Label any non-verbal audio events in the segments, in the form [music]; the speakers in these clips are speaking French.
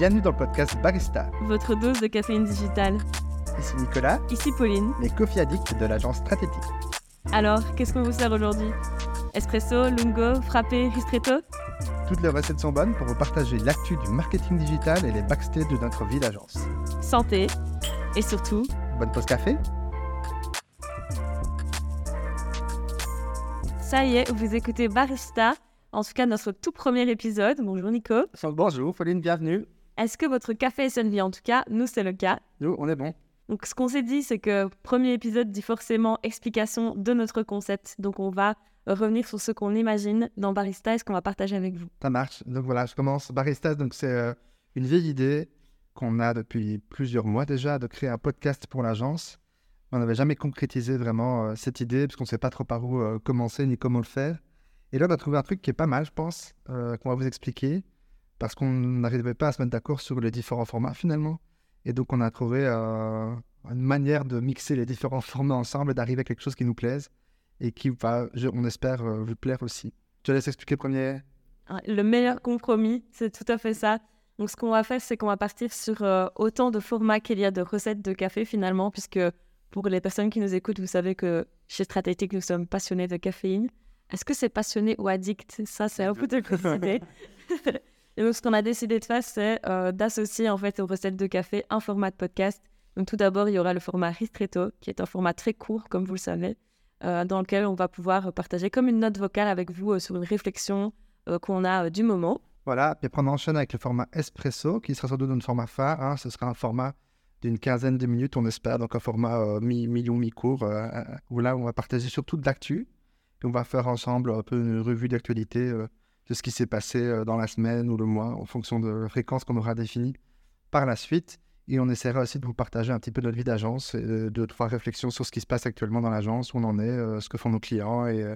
Bienvenue dans le podcast Barista. Votre dose de caféine digitale. Ici Nicolas, Ici Pauline. les coffee addicts de l'agence Stratétique. Alors, qu'est-ce qu'on vous sert aujourd'hui? Espresso, lungo, frappé, ristretto? Toutes les recettes sont bonnes pour vous partager l'actu du marketing digital et les backstage de notre vie d'agence. Santé et surtout, Bonne pause café? ça y est, vous écoutez Barista, en tout cas notre tout premier épisode. Bonjour Nico. Bonjour, Pauline, bienvenue. Est-ce que votre café est vie En tout cas, nous c'est le cas. Nous, on est bon. Donc ce qu'on s'est dit, c'est que premier épisode dit forcément explication de notre concept. Donc on va revenir sur ce qu'on imagine dans Barista et ce qu'on va partager avec vous. Ça marche. Donc voilà, je commence. Barista, donc c'est euh, une vieille idée qu'on a depuis plusieurs mois déjà de créer un podcast pour l'agence. On n'avait jamais concrétisé vraiment euh, cette idée parce qu'on ne sait pas trop par où euh, commencer ni comment le faire. Et là, on a trouvé un truc qui est pas mal, je pense, qu'on va vous expliquer parce qu'on n'arrivait pas à se mettre d'accord sur les différents formats finalement. Et donc, on a trouvé euh, une manière de mixer les différents formats ensemble et d'arriver à quelque chose qui nous plaise et qui va, je- on espère, euh, vous plaire aussi. Je te laisse expliquer premier. Le meilleur compromis, c'est tout à fait ça. Donc, ce qu'on va faire, c'est qu'on va partir sur euh, autant de formats qu'il y a de recettes de café finalement, puisque pour les personnes qui nous écoutent, vous savez que chez Stratégique, nous sommes passionnés de caféine. Est-ce que c'est passionné ou addict? Ça, c'est à vous de le [laughs] décider. [laughs] Et donc, ce qu'on a décidé de faire, c'est euh, d'associer en fait aux recettes de café un format de podcast. Donc, tout d'abord, il y aura le format Ristretto, qui est un format très court, comme vous le savez, euh, dans lequel on va pouvoir partager comme une note vocale avec vous euh, sur une réflexion qu'on a du moment. Voilà, puis après on enchaîne avec le format espresso, qui sera sans doute notre format phare. hein. Ce sera un format d'une quinzaine de minutes, on espère, donc un format mi- mi-long, mi-court, où là on va partager surtout de l'actu. On va faire ensemble un peu une revue d'actualité de ce qui s'est passé euh, dans la semaine ou le mois, en fonction de la fréquence qu'on aura définie par la suite. Et on essaiera aussi de vous partager un petit peu notre vie d'agence, et de, de trois réflexions sur ce qui se passe actuellement dans l'agence, où on en est, euh, ce que font nos clients et euh,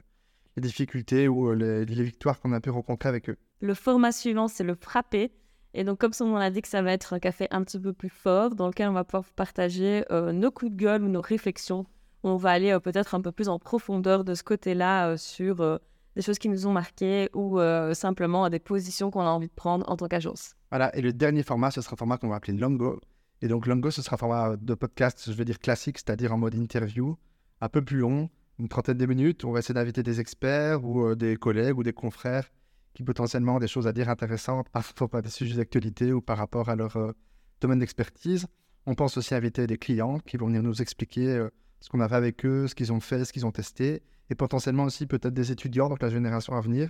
les difficultés ou euh, les- victoires qu'on a pu rencontrer avec eux. Le format suivant, c'est le frappé. Et donc, comme son nom l'indique, ça va être un café un petit peu plus fort, dans lequel on va pouvoir partager euh, nos coups de gueule ou nos réflexions. On va aller euh, peut-être un peu plus en profondeur de ce côté-là euh, sur euh, des choses qui nous ont marquées ou euh, simplement des positions qu'on a envie de prendre en tant qu'agence. Voilà, et le dernier format, ce sera un format qu'on va appeler Longo. Et donc Longo, ce sera un format de podcast, je veux dire classique, c'est-à-dire en mode interview, un peu plus long, une trentaine de minutes. On va essayer d'inviter des experts ou euh, des collègues ou des confrères qui potentiellement ont des choses à dire intéressantes par rapport à des sujets d'actualité ou par rapport à leur euh, domaine d'expertise. On pense aussi inviter des clients qui vont venir nous expliquer ce qu'on a fait avec eux, ce qu'ils ont fait, ce qu'ils ont testé, et potentiellement aussi peut-être des étudiants, donc la génération à venir,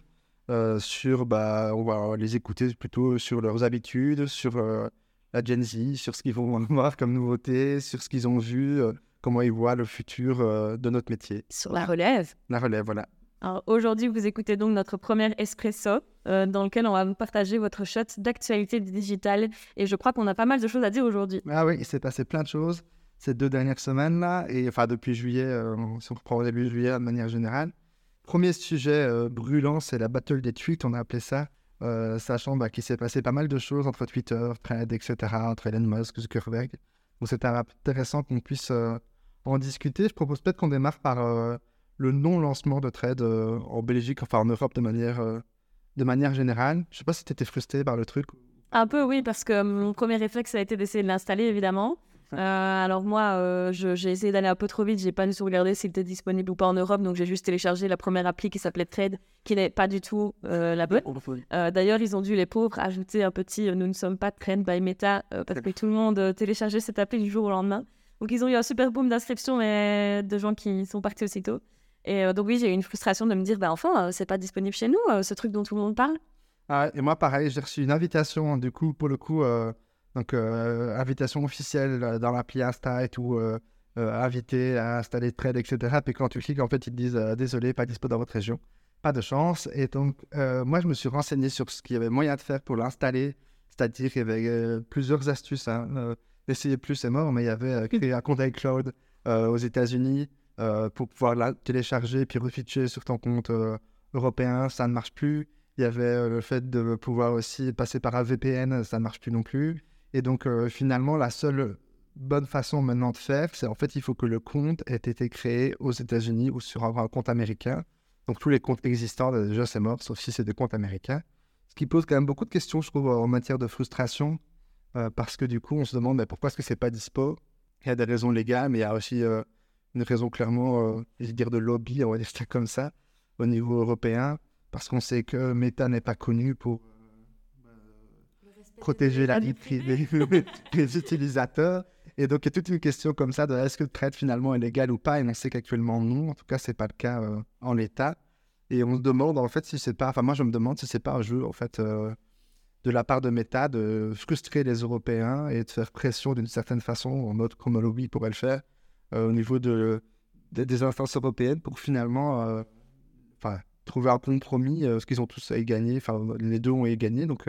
euh, sur, bah, on va les écouter plutôt sur leurs habitudes, sur euh, la Gen Z, sur ce qu'ils vont [laughs] voir comme nouveauté, sur ce qu'ils ont vu, euh, comment ils voient le futur de notre métier. Sur la relève. La relève, voilà. Alors aujourd'hui, vous écoutez donc notre premier espresso, euh, dans lequel on va vous partager votre shot d'actualité digitale. Et je crois qu'on a pas mal de choses à dire aujourd'hui. Ah oui, il s'est passé plein de choses ces deux dernières semaines-là, et enfin depuis juillet, euh, si on reprend au début juillet de manière générale. Premier sujet euh, brûlant, c'est la battle des tweets, on a appelé ça, euh, sachant bah, qu'il s'est passé pas mal de choses entre Twitter, Thread, etc., entre Elon Musk, Zuckerberg. Donc c'était intéressant qu'on puisse en discuter. Je propose peut-être qu'on démarre par le non-lancement de Thread en Belgique, enfin en Europe de manière, de manière générale. Je sais pas si tu étais frustré par le truc. Un peu, oui, parce que mon premier réflexe a été d'essayer de l'installer, évidemment. Euh, alors moi, euh, j'ai essayé d'aller un peu trop vite, j'ai pas du tout regardé s'il était disponible ou pas en Europe, donc j'ai juste téléchargé la première appli qui s'appelait Trade, qui n'est pas du tout euh, la bonne. Euh, D'ailleurs, ils ont dû, les pauvres, ajouter un petit Nous ne sommes pas Trend by Meta, parce que tout le monde téléchargeait cette appli du jour au lendemain. Donc ils ont eu un super boom d'inscription mais de gens qui sont partis aussitôt. Et donc oui, j'ai eu une frustration de me dire, bah enfin, c'est pas disponible chez nous, ce truc dont tout le monde parle. Ah, et moi, pareil, j'ai reçu une invitation, du coup, pour le coup, donc, euh, invitation officielle euh, dans l'appli Insta et tout, euh, invité à installer Trade, etc. Puis quand tu cliques, en fait, ils te disent désolé, pas dispo dans votre région. Pas de chance. Et donc, moi, je me suis renseigné sur ce qu'il y avait moyen de faire pour l'installer. C'est-à-dire qu'il y avait plusieurs astuces. Hein. Plus, c'est mort, mais il y avait créer un compte iCloud aux États-Unis pour pouvoir la télécharger puis refitcher sur ton compte européen. Ça ne marche plus. Il y avait le fait de pouvoir aussi passer par un VPN, ça ne marche plus non plus. Et donc, euh, finalement, la seule bonne façon maintenant de faire, c'est en fait, il faut que le compte ait été créé aux États-Unis ou sur un, compte américain. Donc, tous les comptes existants, déjà, c'est mort, sauf si c'est des comptes américains. Ce qui pose quand même beaucoup de questions, je trouve, en matière de frustration. euh, parce que du coup, on se demande mais pourquoi est-ce que c'est pas dispo? Il y a des raisons légales, mais il y a aussi euh, une raison clairement, euh, je dire de lobby, on va dire ça comme ça, au niveau européen, parce qu'on sait que Meta n'est pas connu pour protéger la vie privée [laughs] des utilisateurs. Et donc, il y a toute une question comme ça de est-ce que le trade finalement est légal ou pas? Et on sait qu'actuellement non. En tout cas, c'est pas le cas euh, en l'état. Et on se demande en fait si c'est pas. Enfin, moi, je me demande si c'est pas un jeu en fait euh, de la part de Meta de frustrer les Européens et de faire pression d'une certaine façon, en mode comme lobby pourrait le faire, euh, au niveau de, de- des instances européennes pour finalement trouver un compromis, parce qu'ils ont tous à y gagner. Enfin, les deux ont à y gagner. Donc,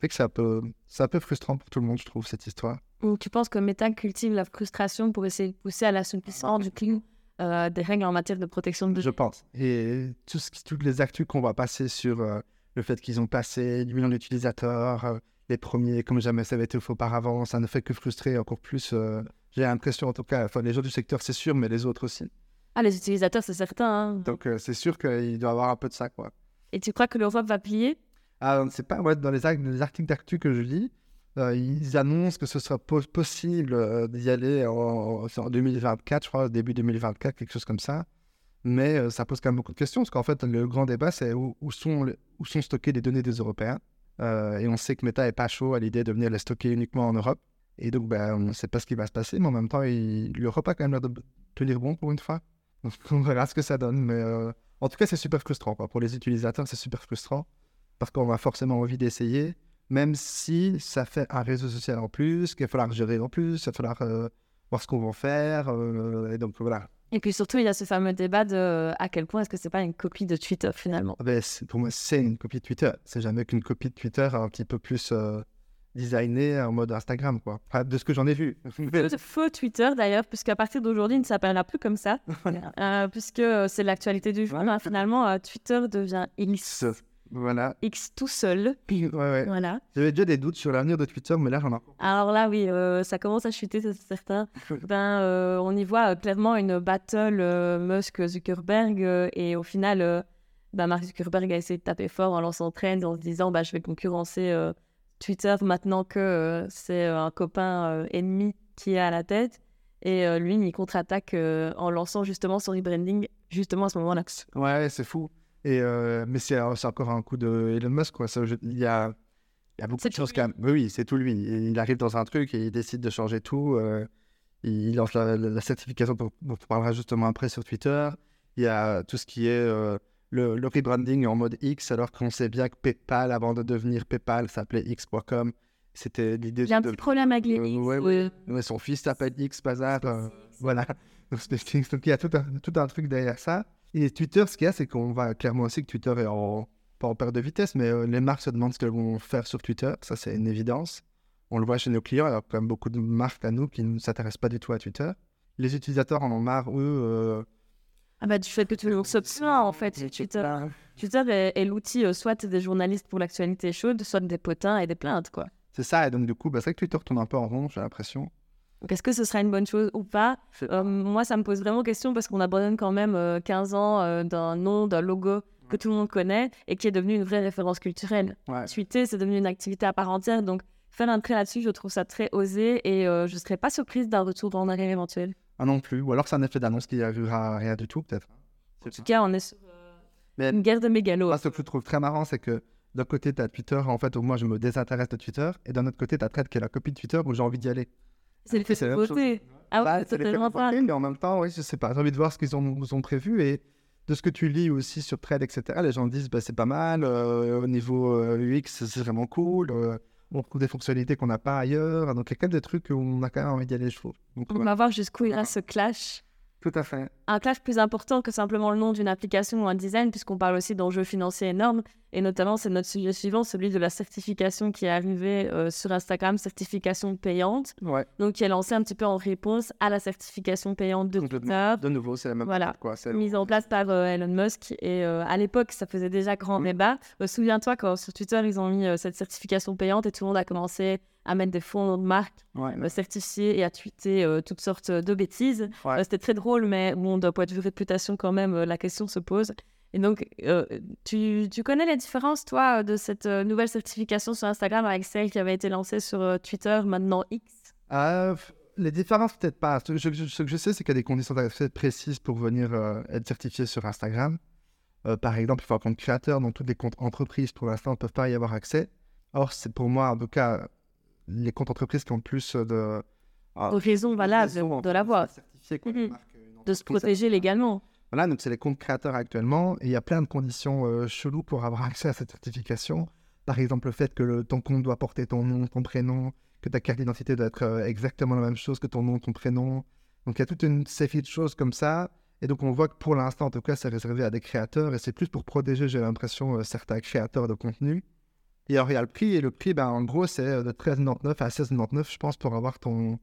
fait que c'est un, peu, c'est un peu frustrant pour tout le monde, je trouve, cette histoire. Ou tu penses que Meta cultive la frustration pour essayer de pousser à l'assouplissement du client euh, des règles en matière de protection de Je pense. Et tout ce qui- toutes les actus qu'on va passer sur euh, le fait qu'ils ont passé 10 millions d'utilisateurs, euh, les premiers comme jamais ça avait été fait auparavant, ça ne fait que frustrer encore plus. euh, J'ai l'impression, en tout cas, enfin, les gens du secteur, c'est sûr, mais les autres aussi. Ah, les utilisateurs, c'est certain. hein. Donc, c'est sûr qu'il doit y avoir un peu de ça, quoi. Et tu crois que l'Europe va plier? Ah, on pas, dans les, ar- les articles d'actu que je lis, euh, ils annoncent que ce sera po- possible euh, d'y aller en, en- en 2024, je crois, début 2024, quelque chose comme ça. Mais euh, ça pose quand même beaucoup de questions, parce qu'en fait, le grand débat, c'est où, sont, où sont stockées les données des Européens. Et on sait que Meta n'est pas chaud à l'idée de venir les stocker uniquement en Europe. Et donc, ben, on ne sait pas ce qui va se passer, mais en même temps, l'Europe a quand même l'air de tenir bon pour une fois. Donc, [laughs] on verra ce que ça donne. Mais en tout cas, c'est super frustrant. Quoi. Pour les utilisateurs, c'est super frustrant parce qu'on a forcément envie d'essayer, même si ça fait un réseau social en plus, qu'il va falloir gérer en plus, il va falloir euh, voir ce qu'on va en faire. euh, et donc voilà. Et puis surtout, il y a ce fameux débat de euh, à quel point est-ce que c'est pas une copie de Twitter finalement? Ah ben, pour moi, c'est une copie de Twitter. C'est jamais qu'une copie de Twitter un petit peu plus euh, designée en mode Instagram, quoi. Enfin, de ce que j'en ai vu. Faux Twitter d'ailleurs, puisqu'à partir d'aujourd'hui, il ne s'appellera plus comme ça, [laughs] euh, puisque c'est l'actualité du jour. hein. Finalement, Twitter devient X. voilà. X tout seul. [laughs] Ouais, ouais. Voilà. J'avais déjà des doutes sur l'avenir de Twitter, mais là, j'en ai. Alors là, oui, euh, ça commence à chuter, c'est certain. [laughs] Ben, euh, on y voit euh, clairement une battle Musk-Zuckerberg. et au final, ben, Mark Zuckerberg a essayé de taper fort en lançant Trend, en se disant bah, je vais concurrencer Twitter maintenant que c'est un copain ennemi qui est à la tête. Et lui, il contre-attaque en lançant justement son rebranding, justement à ce moment-là. Ouais, c'est fou. Et, euh, mais c'est c'est encore un coup de Elon Musk, quoi. Ça, je- il, y a, il y a beaucoup de choses quand même. Oui, c'est tout lui. Il arrive dans un truc et il décide de changer tout. euh, il lance la, la- la certification dont dont on parlera justement après sur Twitter. Il y a tout ce qui est euh, le, le rebranding en mode X, alors qu'on sait bien que PayPal, avant de devenir PayPal, s'appelait X.com. C'était l'idée Il y a un de petit problème avec les Euh, X. ouais, euh, Ouais, son fils s'appelle X Bazar. euh, voilà. [laughs] Donc, il y a tout un, tout un truc derrière ça. Et Twitter, ce qu'il y a, c'est qu'on voit clairement aussi que Twitter est en, pas en perte de vitesse, mais euh, les marques se demandent ce qu'elles vont faire sur Twitter. Ça, c'est une évidence. On le voit chez nos clients. Il y a quand même beaucoup de marques à nous qui ne s'intéressent pas du tout à Twitter. Les utilisateurs en ont marre, eux. euh, Ah bah, du fait que tout le monde plaint, en fait. Twitter, Twitter est, est l'outil euh, soit des journalistes pour l'actualité chaude, soit des potins et des plaintes, quoi. C'est ça. Et donc, du coup, bah, c'est vrai que Twitter tourne un peu en rond, j'ai l'impression. Est-ce que ce sera une bonne chose ou pas Euh, Moi, ça me pose vraiment question parce qu'on abandonne quand même euh, 15 ans euh, d'un nom, d'un logo que tout le monde connaît et qui est devenu une vraie référence culturelle. Ouais. Tweeter, c'est devenu une activité à part entière. Donc, faire un trait là-dessus, je trouve ça très osé et euh, je ne serais pas surprise d'un retour en arrière éventuel. Ah non plus. Ou alors, c'est un effet d'annonce qui n'arrivera à rien du tout, peut-être. En tout cas, on est sur Mais- une guerre de mégalos. Moi, ce que je trouve très marrant, c'est que d'un côté, tu as Twitter, en fait, où moi, je me désintéresse de Twitter, et d'un autre côté, tu as Thread, qui est la copie de Twitter, où j'ai envie d'y aller. C'est le fait c'est la de voter. Ah Bah, ouais, c'est l'effet totalement voter, mais en même temps, oui, je sais pas, j'ai envie de voir ce qu'ils ont, nous ont prévu, et de ce que tu lis aussi sur Thread, etc., les gens disent, bah, c'est pas mal, euh, au niveau euh, UX, c'est vraiment cool, euh, on trouve des fonctionnalités qu'on n'a pas ailleurs, donc il y a quand même des trucs où on a quand même envie d'y aller, je trouve. Donc, On va voir jusqu'où ira ce clash. Tout à fait. un clash plus important que simplement le nom d'une application ou un design, puisqu'on parle aussi d'enjeux financiers énormes. Et notamment, c'est notre sujet suivant, celui de la certification qui est arrivée euh, sur Instagram, certification payante. Ouais, Donc, qui est lancée un petit peu en réponse à la certification payante de. Twitter, de nouveau, c'est la même Voilà. quoi. Mise en place par euh, Elon Musk. Et euh, à l'époque, ça faisait déjà grand Mm. débat. Souviens-toi, quand sur Twitter, ils ont mis cette certification payante et tout le monde a commencé à mettre des fonds de marque Ouais, euh, certifiés et à tweeter euh, toutes sortes de bêtises. Ouais. Euh, C'était très drôle, mais bon, d'un point de vue réputation, quand même, euh, la question se pose. Et donc, euh, tu, tu, connais les différences, toi, de cette euh, nouvelle certification sur Instagram avec celle qui avait été lancée sur euh, Twitter, maintenant X? Les différences, peut-être pas. Ce, ce, que je sais, c'est qu'il y a des conditions d'accès précises pour venir être certifié sur Instagram. par exemple, il faut un compte créateur, donc tous les comptes entreprises, pour l'instant, ne peuvent pas y avoir accès. Or, c'est pour moi, en tout cas, les comptes entreprises qui ont plus de... raison valable de l'avoir. Mmh de se protéger légalement. Voilà, donc c'est les comptes créateurs actuellement. Et il y a plein de conditions euh, cheloues pour avoir accès à cette certification. Par exemple, le fait que le, ton compte doit porter ton nom, ton prénom, que ta carte d'identité doit être euh, exactement la même chose que ton nom, ton prénom. Donc il y a toute une série de choses comme ça. Et donc on voit que pour l'instant, en tout cas, c'est réservé à des créateurs. Et c'est plus pour protéger, j'ai l'impression, euh, certains créateurs de contenu. Et alors il y a le prix. Et le prix, ben, en gros, c'est de 13,99 à 16,99, je pense, pour avoir ton,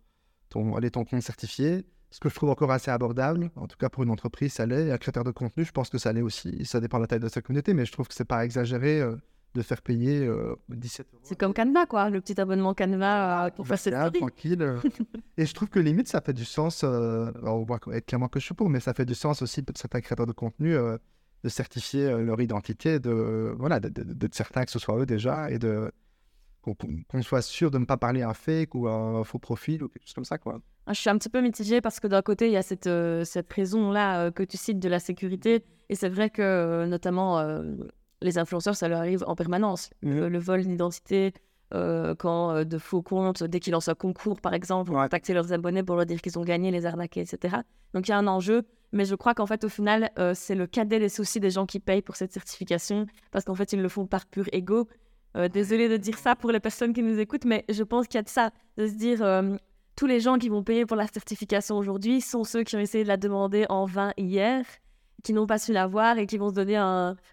ton, allez, ton compte certifié ce que je trouve encore assez abordable, en tout cas pour une entreprise, ça l'est. Un créateur de contenu, je pense que ça l'est aussi. Ça dépend de la taille de sa communauté, mais je trouve que c'est pas exagéré euh, de faire payer 17 euh, euros. C'est comme Canva, quoi, le petit abonnement Canva euh, pour faire cette tranquille. [laughs] et je trouve que limite, ça fait du sens. on voit clairement que je suis pour, mais ça fait du sens aussi pour certains créateurs de contenu de certifier leur identité, de, voilà, de, de, certains que ce soit eux déjà, et de qu'on soit sûr de ne pas parler un fake ou un faux profil ou quelque chose comme ça, quoi. Ah, je suis un petit peu mitigée parce que d'un côté, il y a cette, euh, cette raison-là euh, que tu cites de la sécurité. Et c'est vrai que, euh, notamment, les influenceurs, ça leur arrive en permanence. Le, mmh. vol d'identité, quand de faux comptes, dès qu'ils lancent un concours, par exemple, vont contacter leurs abonnés pour leur dire qu'ils ont gagné, les arnaquer, etc. Donc, il y a un enjeu. Mais je crois qu'en fait, au final, c'est le cadet des soucis des gens qui payent pour cette certification parce qu'en fait, ils le font par pur ego. désolé de dire ça pour les personnes qui nous écoutent, mais je pense qu'il y a de ça, de se dire tous les gens qui vont payer pour la certification aujourd'hui sont ceux qui ont essayé de la demander en vain hier, qui n'ont pas su l'avoir et qui vont se donner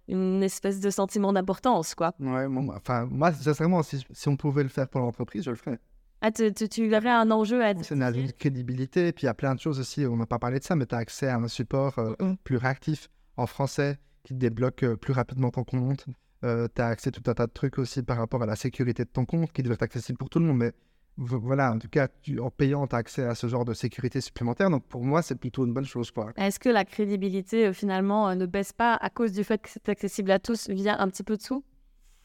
une espèce de sentiment d'importance, quoi. Ouais, enfin, moi, sincèrement, si, si on pouvait le faire pour l'entreprise, je le ferais. Ah, tu, tu, aurais un enjeu à C'est une crédibilité, et puis il y a plein de choses aussi, on n'a pas parlé de ça, mais tu as accès à un support euh, mm. plus réactif en français qui débloque euh, plus rapidement ton compte. Euh, tu as accès à tout un tas de trucs aussi par rapport à la sécurité de ton compte qui doit être accessible pour tout le monde, mais voilà, en tout cas, en payant, tu as accès à ce genre de sécurité supplémentaire. Donc pour moi, c'est plutôt une bonne chose. Est-ce que la crédibilité, euh, finalement, euh, ne baisse pas à cause du fait que c'est accessible à tous via un petit peu dessous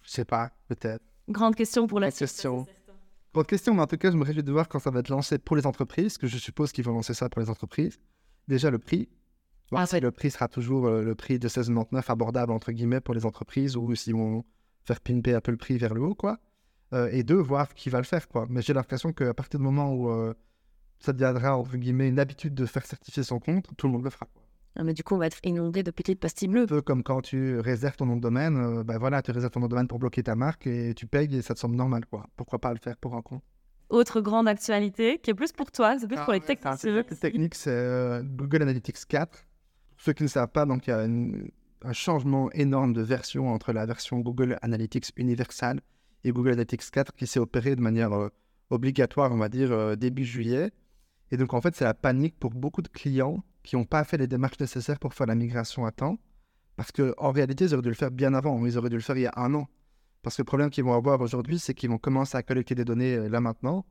Je sais pas, peut-être. Grande question pour la Grande question. Grande question, mais en tout cas, je me réjouis de voir quand ça va être lancé pour les entreprises, que je suppose qu'ils vont lancer ça pour les entreprises. Déjà, le prix. Ah, le prix sera toujours euh, le prix de 16,99 abordable, entre guillemets, pour les entreprises, ou s'ils vont faire pimper un peu le prix vers le haut, quoi. Euh, et deux, voir qui va le faire. Quoi. Mais j'ai l'impression qu'à partir du moment où euh, ça deviendra, entre guillemets, une habitude de faire certifier son compte, tout le monde le fera. Quoi. Ah, mais du coup, on va être inondé de petites pastilles bleues. Un peu comme quand tu réserves ton nom de domaine, euh, ben voilà, tu réserves ton nom de domaine pour bloquer ta marque et tu payes et ça te semble normal. Quoi. Pourquoi pas le faire pour un compte autre grande actualité qui est plus pour toi, c'est plus pour les ah techniques. C'est technique, c'est Google Analytics 4. Pour ceux qui ne savent pas, donc il y a un changement énorme de version entre la version Google Analytics universelle et Google Analytics 4 qui s'est opéré de manière euh, obligatoire, on va dire, euh, début juillet. Et donc, en fait, c'est la panique pour beaucoup de clients qui n'ont pas fait les démarches nécessaires pour faire la migration à temps. Parce qu'en réalité, ils auraient dû le faire bien avant. Ils auraient dû le faire il y a un an. Parce que le problème qu'ils vont avoir aujourd'hui, c'est qu'ils vont commencer à collecter des données euh, là maintenant.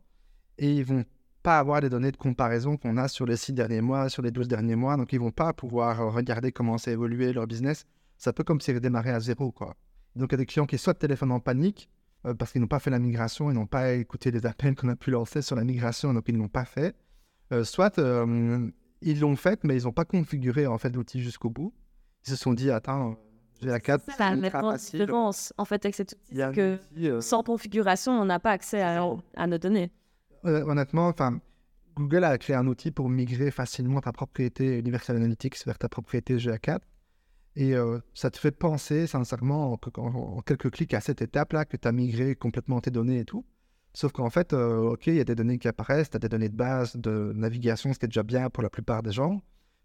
Et ils vont pas avoir les données de comparaison qu'on a sur les six derniers mois, sur les 12 derniers mois. Donc, ils vont pas pouvoir regarder comment ça évolué leur business. C'est un peu comme s'ils démarraient à zéro, quoi. Donc, il y a des clients qui soit téléphonent en panique, euh, parce qu'ils n'ont pas fait la migration, ils n'ont pas écouté les appels qu'on a pu lancer sur la migration, donc ils ne l'ont pas fait. Euh, soit euh, ils l'ont fait, mais ils n'ont pas configuré en fait l'outil jusqu'au bout. Ils se sont dit, attends, j'ai la 4. C'est la différence en fait avec cet outil, que sans configuration, on n'a pas accès à, à, nos données. honnêtement, enfin. Google a créé un outil pour migrer facilement ta propriété Universal Analytics vers ta propriété GA4. Et euh, ça te fait penser, sincèrement, en, quelques clics à cette étape-là, que tu as migré complètement tes données et tout. Sauf qu'en fait, euh, OK, il y a des données qui apparaissent, tu as des données de base, de navigation, ce qui est déjà bien pour la plupart des gens.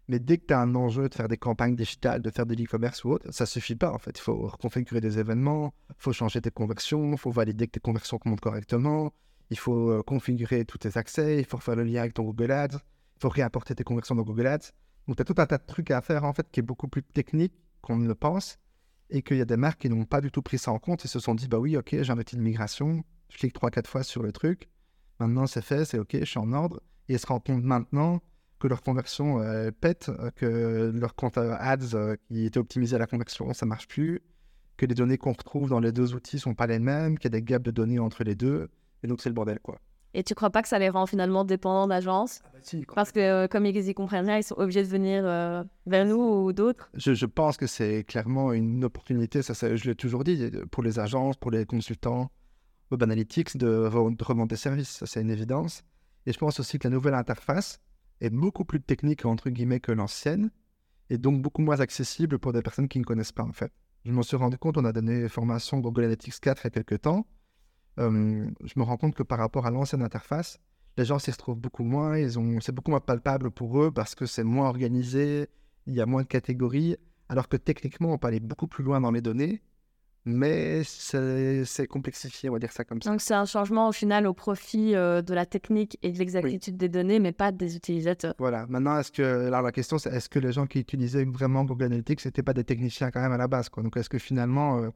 Mais dès que tu as un enjeu de faire des campagnes digitales, de faire de l'e-commerce ou autre, ça suffit pas en fait. Il faut reconfigurer des événements, il faut changer tes conversions, il faut valider que tes conversions montent correctement, il faut euh, configurer tous tes accès, il faut faire le lien avec ton Google Ads, il faut réapporter tes conversions dans Google Ads. Donc, tu as tout un tas de trucs à faire, en fait, qui est beaucoup plus technique qu'on ne le pense. Et qu'il y a des marques qui n'ont pas du tout pris ça en compte et se sont dit, bah oui, ok, j'ai un outil de migration. Je clique 3-4 fois sur le truc. Maintenant, c'est fait, c'est ok, je suis en ordre. Et ils se rendent compte maintenant que leur conversion euh, pète, euh, que leur compte euh, ads euh, qui était optimisé à la conversion, ça marche plus, que les données qu'on retrouve dans les deux outils sont pas les mêmes, qu'il y a des gaps de données entre les deux, et donc c'est le bordel quoi. Et tu crois pas que ça les rend finalement dépendants d'agences Parce que euh, comme ils y comprennent rien, ils sont obligés de venir euh, vers nous ou d'autres. Je, je pense que c'est clairement une opportunité, ça, ça, je l'ai toujours dit, pour les agences, pour les consultants Web Analytics, de, de services, ça c'est une évidence. Et je pense aussi que la nouvelle interface est beaucoup plus technique, entre guillemets, que l'ancienne, et donc beaucoup moins accessible pour des personnes qui ne connaissent pas, en fait. Je m'en suis rendu compte, on a donné formation Google Analytics 4 il y a quelques temps. Je me rends compte que par rapport à l'ancienne interface, les gens s'y retrouvent beaucoup moins, ils ont, c'est beaucoup moins palpable pour eux parce que c'est moins organisé, il y a moins de catégories, alors que techniquement, on peut aller beaucoup plus loin dans les données, mais c'est, complexifié, on va dire ça comme ça. Donc c'est un changement au final au profit euh, de la technique et de l'exactitude des données, mais pas des utilisateurs. Voilà. Maintenant, est-ce que alors la question c'est est-ce que les gens qui utilisaient vraiment Google Analytics n'étaient pas des techniciens quand même à la base quoi? Donc est-ce que finalement euh,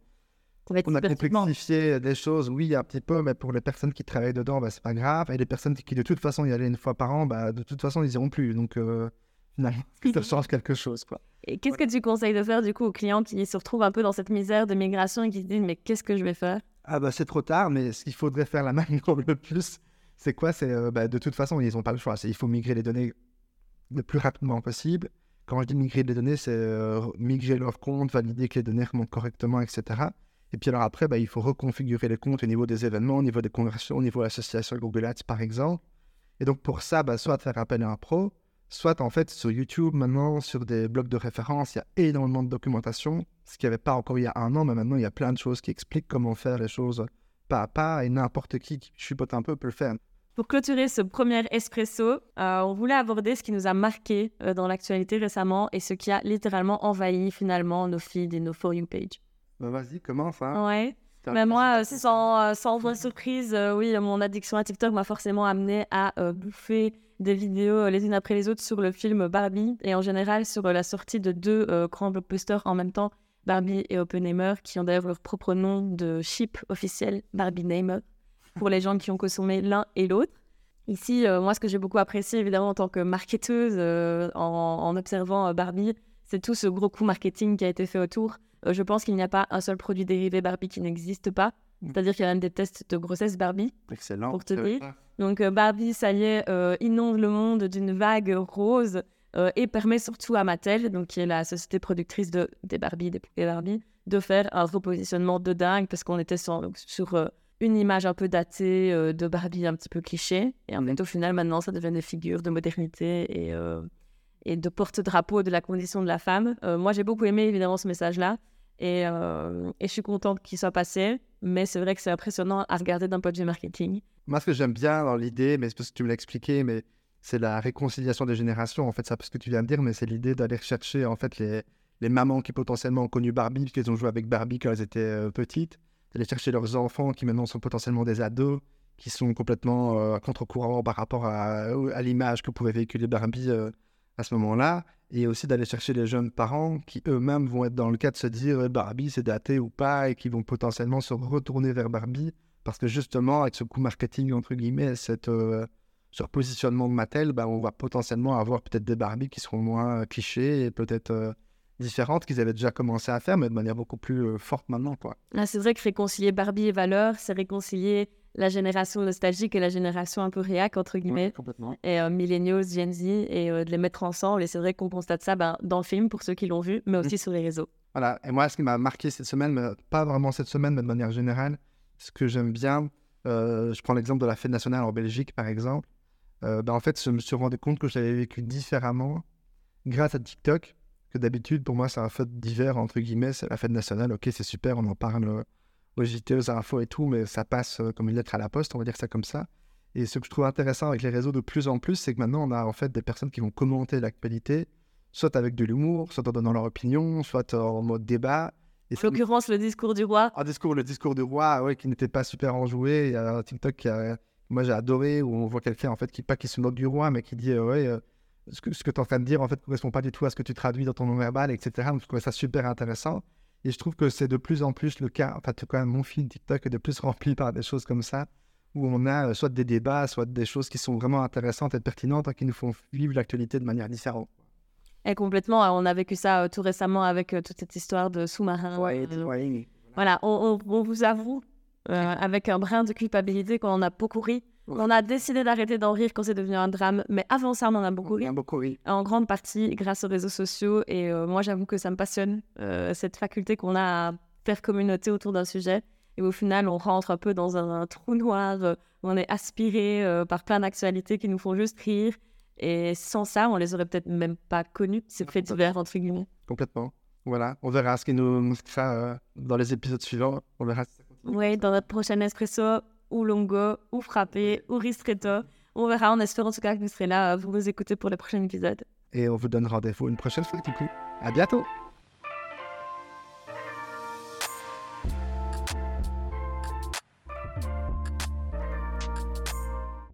on a complexifié des choses? Oui, un petit peu, mais pour les personnes qui travaillent dedans, bah, c'est pas grave. Et les personnes qui de toute façon y allaient une fois par an, bah, de toute façon ils iront plus. Donc euh, finalement, [laughs] ça change quelque chose quoi. Et qu'est-ce que tu conseilles de faire du coup aux clients qui se retrouvent un peu dans cette misère de migration et qui se disent mais qu'est-ce que je vais faire? Ah bah c'est trop tard, mais ce qu'il faudrait faire là maintenant le plus, c'est quoi? C'est euh, bah, de toute façon ils n'ont pas le choix. Il faut migrer les données le plus rapidement possible. Quand je dis migrer les données, c'est euh, migrer leur compte, valider que les données remontent correctement, etc. Et puis alors après, bah, il faut reconfigurer les comptes au niveau des événements, au niveau des conversions, au niveau de l'association Google Ads par exemple. Et donc pour ça, bah, soit faire appel à un pro, soit en fait sur YouTube maintenant, sur des blogs de référence, il y a énormément de documentation, ce qu'il n'y avait pas encore il y a un an, mais maintenant il y a plein de choses qui expliquent comment faire les choses pas à pas, et n'importe qui qui chupote un peu peut le faire. Pour clôturer ce premier espresso, euh, on voulait aborder ce qui nous a marqué euh, dans l'actualité récemment et ce qui a littéralement envahi finalement nos feeds et nos For You page. Bah, vas-y, commence. Hein. Ouais. Mais moi, euh, sans, sans vraie surprise, euh, oui, mon addiction à TikTok m'a forcément amené à bouffer des vidéos euh, les unes après les autres sur le film Barbie et en général sur euh, la sortie de deux euh, grands blockbusters en même temps, Barbie et Oppenheimer, qui ont d'ailleurs leur propre nom de chip officiel, Barbie Namer, pour les gens qui ont consommé l'un et l'autre. Ici, euh, moi, ce que j'ai beaucoup apprécié, évidemment, en tant que marketeuse, euh, en, en observant euh, Barbie, c'est tout ce gros coup marketing qui a été fait autour. Je pense qu'il n'y a pas un seul produit dérivé Barbie qui n'existe pas. Mm. C'est-à-dire qu'il y a même des tests de grossesse Barbie. Excellent. Pour te dire. Donc euh, Barbie, ça y est, euh, inonde le monde d'une vague rose euh, et permet surtout à Mattel, donc qui est la société productrice de, des Barbie, des poupées Barbie, de faire un repositionnement de dingue parce qu'on était sur, une image un peu datée de Barbie un petit peu cliché. Et en fait, au final, maintenant, ça devient des figures de modernité et, de porte-drapeau de la condition de la femme. Moi, j'ai beaucoup aimé évidemment ce message-là. Et je suis contente qu'il soit passé, mais c'est vrai que c'est impressionnant à regarder d'un point de vue marketing. Moi, ce que j'aime bien dans l'idée, mais c'est parce que tu me l'as expliqué, mais c'est la réconciliation des générations. En fait, c'est ce que tu viens de dire, mais c'est l'idée d'aller chercher en fait les, les mamans qui potentiellement ont connu Barbie, parce qu'elles ont joué avec Barbie quand elles étaient euh, petites, d'aller chercher leurs enfants qui maintenant sont potentiellement des ados, qui sont complètement euh, contre-courant par rapport à, à l'image que pouvait véhiculer Barbie euh, à ce moment-là, et aussi d'aller chercher les jeunes parents qui eux-mêmes vont être dans le cas de se dire euh, Barbie c'est daté ou pas, et qui vont potentiellement se retourner vers Barbie parce que justement, avec ce coup marketing, entre guillemets, cette, euh, ce repositionnement de Mattel, bah, on va potentiellement avoir peut-être des Barbie qui seront moins euh, clichés et peut-être euh, différentes qu'ils avaient déjà commencé à faire, mais de manière beaucoup plus euh, forte maintenant. Là, c'est vrai que réconcilier Barbie et valeurs, c'est réconcilier la génération nostalgique et la génération un peu réac, entre guillemets, complètement. et euh, millennials, Gen Z, et euh, de les mettre ensemble. Et c'est vrai qu'on constate ça ben, dans le film, pour ceux qui l'ont vu, mais aussi sur les réseaux. Voilà. Et moi, ce qui m'a marqué cette semaine, mais pas vraiment cette semaine, mais de manière générale, ce que j'aime bien, euh, je prends l'exemple de la fête nationale en Belgique, par exemple. Euh, bah, en fait, je me suis rendu compte que je l'avais vécu différemment grâce à TikTok. Que d'habitude, pour moi, c'est un fête d'hiver, entre guillemets, c'est la fête nationale. Ok, c'est super, on en parle euh, aux JT, aux infos et tout, mais ça passe euh, comme une lettre à la poste, on va dire ça comme ça. Et ce que je trouve intéressant avec les réseaux de plus en plus, c'est que maintenant, on a en fait des personnes qui vont commenter l'actualité, soit avec de l'humour, soit en donnant leur opinion, soit en mode débat. Et En ça- l'occurrence, le discours du roi. un discours, le discours du roi, ouais, qui n'était pas super enjoué. Il y a un TikTok qui a- moi j'ai adoré où on voit quelqu'un en fait qui pas qui se moque du roi, mais qui dit euh, ouais, euh, ce que, ce que tu es en train de dire en fait correspond pas du tout à ce que tu traduis dans ton nom verbal, etc. Donc je trouvais ça super intéressant. Et je trouve que c'est de plus en plus le cas. En fait, quand même, mon fil TikTok est de plus rempli par des choses comme ça, où on a euh, soit des débats, soit des choses qui sont vraiment intéressantes et pertinentes, hein, qui nous font vivre l'actualité de manière différente. Et complètement, on a vécu ça euh, tout récemment avec euh, toute cette histoire de sous-marin. Euh, Voilà, on, on- on vous avoue, euh, avec un brin de culpabilité, qu'on en a beaucoup ri. Ouais. On a décidé d'arrêter d'en rire quand c'est devenu un drame, mais avant ça, on en a beaucoup ri. On a beaucoup ri. En grande partie grâce aux réseaux sociaux. Et euh, moi, j'avoue que ça me passionne, euh, cette faculté qu'on a à faire communauté autour d'un sujet. Et au final, on rentre un peu dans un, un trou noir, euh, où on est aspiré par plein d'actualités qui nous font juste rire. Et sans ça, on les aurait peut-être même pas connus, ces faits divers, entre guillemets. Complètement. Voilà, on verra ce qui nous fera dans les épisodes suivants. On verra si ça continue. Oui, dans notre prochain espresso, ou longo, ou frappé, ou ristretto. On verra, on espère en tout cas que vous serez là euh, pour nous écouter pour le prochain épisode. Et on vous donne rendez-vous une prochaine fois, du coup. À bientôt!